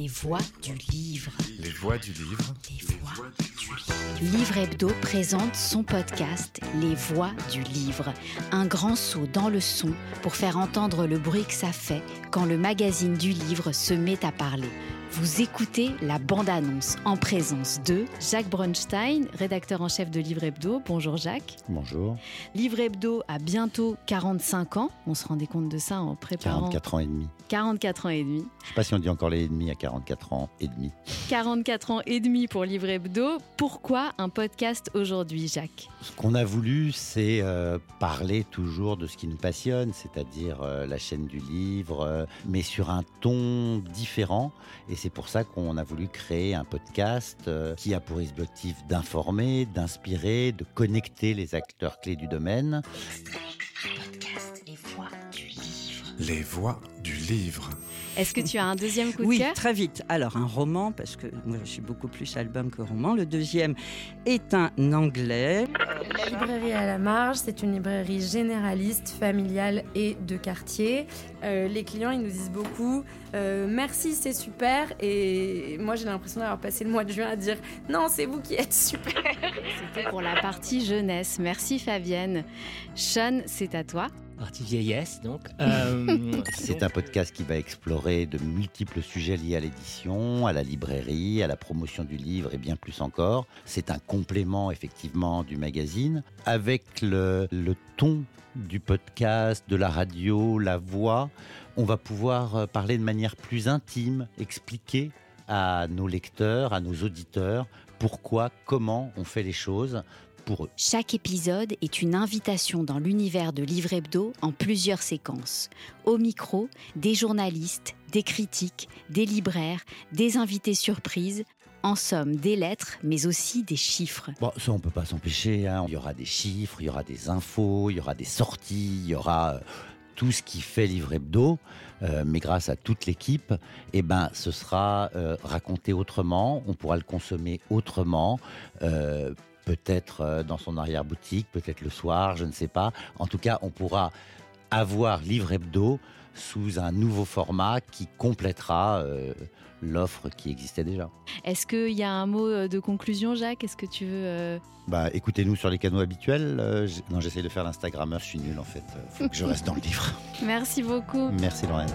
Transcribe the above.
Les voix du livre. Les voix du livre. Les voix du livre. Livre Hebdo présente son podcast Les voix du livre. Un grand saut dans le son pour faire entendre le bruit que ça fait quand le magazine du livre se met à parler. Vous écoutez la bande-annonce en présence de Jacques Bronstein, rédacteur en chef de Livre Hebdo. Bonjour Jacques. Bonjour. Livre Hebdo a bientôt 45 ans. On se rendait compte de ça en préparant. 44 ans et demi. 44 ans et demi. Je sais pas si on dit encore les ennemis à 44 ans et demi. 44 ans et demi pour Livre Hebdo. Pourquoi un podcast aujourd'hui, Jacques? Ce qu'on a voulu, c'est euh, parler toujours de ce qui nous passionne, c'est-à-dire euh, la chaîne du livre, euh, mais sur un ton différent. Et c'est pour ça qu'on a voulu créer un podcast euh, qui a pour objectif d'informer, d'inspirer, de connecter les acteurs clés du domaine. Les voix du livre. Est-ce que tu as un deuxième coup de Oui, cœur? très vite. Alors, un roman, parce que moi, je suis beaucoup plus album que roman. Le deuxième est un anglais. La librairie à la marge, c'est une librairie généraliste, familiale et de quartier. Euh, les clients, ils nous disent beaucoup euh, merci, c'est super. Et moi, j'ai l'impression d'avoir passé le mois de juin à dire non, c'est vous qui êtes super. C'était pour la partie jeunesse. Merci Fabienne. Sean, c'est à toi. Partie vieillesse, donc. Euh, C'est un podcast qui va explorer de multiples sujets liés à l'édition, à la librairie, à la promotion du livre et bien plus encore. C'est un complément effectivement du magazine avec le, le ton du podcast, de la radio, la voix. On va pouvoir euh, parler de manière plus intime, expliquer à nos lecteurs, à nos auditeurs pourquoi, comment on fait les choses pour eux. Chaque épisode est une invitation dans l'univers de Livre Hebdo en plusieurs séquences. Au micro, des journalistes, des critiques, des libraires, des invités surprises. En somme, des lettres, mais aussi des chiffres. Bon, ça, on peut pas s'empêcher. hein. Il y aura des chiffres, il y aura des infos, il y aura des sorties, il y aura euh, tout ce qui fait Livre Hebdo. Euh, mais grâce à toute l'équipe, eh ben, ce sera euh, raconté autrement. On pourra le consommer autrement. euh, peut-être euh, dans son arrière-boutique, peut-être le soir, je ne sais pas. En tout cas, on pourra avoir Livre Hebdo sous un nouveau format qui complétera euh, l'offre qui existait déjà. Est-ce qu'il y a un mot euh, de conclusion, Jacques? Est-ce que tu veux... euh, Bah, écoutez-nous sur les canaux habituels. Euh, non, j'essaie de faire l'Instagrammeur, je suis nul en fait. Faut que je reste dans le livre. Merci beaucoup. Merci Lorraine.